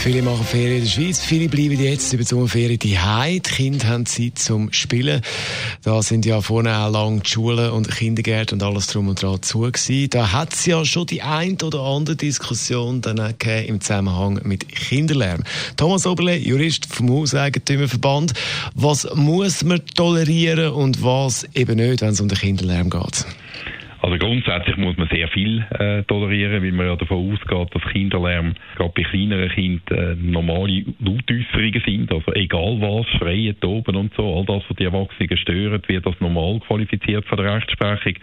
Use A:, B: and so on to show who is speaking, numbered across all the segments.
A: Viele machen Ferien in der Schweiz, viele bleiben jetzt über die Sommerferien daheim. Die Kinder haben Zeit zum Spielen. Da sind ja vorne auch lang die Schulen und Kindergärten und alles drum und dran zu gewesen. Da hat es ja schon die ein oder andere Diskussion dann im Zusammenhang mit Kinderlärm. Thomas Oberle, Jurist vom Hauseigentümerverband. Was muss man tolerieren und was eben nicht, wenn es um den Kinderlärm geht?
B: Also grundsätzlich muss man sehr viel äh, tolerieren, weil man ja davon ausgeht, dass Kinderlärm gerade bei kleineren Kindern äh, normale Lautäußerungen sind. Also egal was, schreien, toben und so, all das, was die Erwachsenen stört, wird als normal qualifiziert von der Rechtsprechung.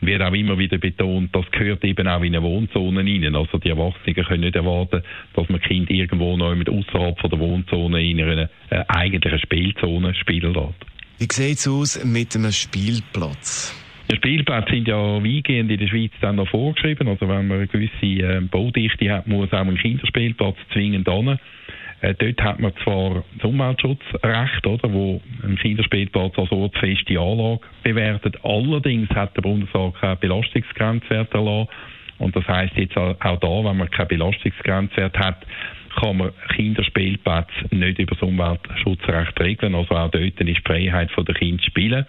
B: Wird auch immer wieder betont, das gehört eben auch in eine Wohnzone rein. Also die Erwachsenen können nicht erwarten, dass man Kind irgendwo noch mit außerhalb der Wohnzone in einer äh, eigentlichen Spielzone spielen lässt.
A: Wie sieht es aus mit einem Spielplatz?
B: Die Spielplätze sind ja weitgehend in der Schweiz dann noch vorgeschrieben. Also wenn man eine gewisse äh, Baudichte hat, muss auch ein Kinderspielplatz zwingend an. Äh, dort hat man zwar das Umweltschutzrecht, oder, wo ein Kinderspielplatz als ortsfeste Anlage bewertet. Allerdings hat der Bundesrat keine Belastungsgrenzwert erlassen. Und das heißt jetzt auch da, wenn man keine Belastungsgrenzwert hat, kann man Kinderspielplätze nicht über das Umweltschutzrecht regeln. Also auch dort ist die Freiheit der Kinder spielen.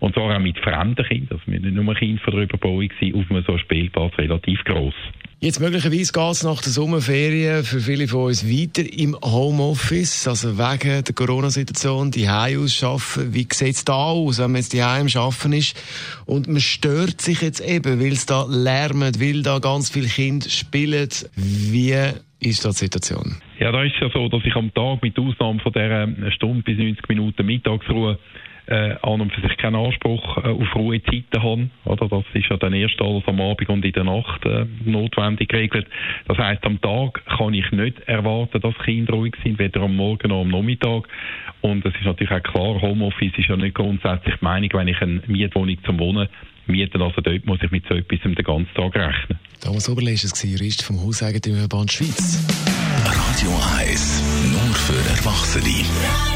B: Und zwar auch mit fremden Kindern. Also wir nicht nur Kinder von der Überbauung sind auf einem so Spielplatz relativ gross.
A: Jetzt möglicherweise geht es nach der Sommerferien für viele von uns weiter im Homeoffice, also wegen der Corona-Situation, die ausschaffen. Wie sieht es da aus, wenn man jetzt die Heim schaffen ist und man stört sich jetzt eben, weil es da lärmt, weil da ganz viele Kinder spielen. Wie ist da die Situation?
B: Ja, da ist ja so, dass ich am Tag mit Ausnahme von dieser Stunde bis 90 Minuten Mittagsruhe äh, an und für sich keinen Anspruch äh, auf Ruhezeiten haben. Oder? Das ist ja dann erst alles am Abend und in der Nacht äh, notwendig geregelt. Das heißt, am Tag kann ich nicht erwarten, dass Kinder ruhig sind, weder am Morgen noch am Nachmittag. Und es ist natürlich auch klar, Homeoffice ist ja nicht grundsätzlich die Meinung, wenn ich eine Mietwohnung zum Wohnen miete, also dort muss ich mit so etwas den ganzen Tag rechnen.
A: Thomas Oberle ist es, Jurist vom Hauseigentümerband Schweiz.
C: Radio 1, nur für Erwachsene.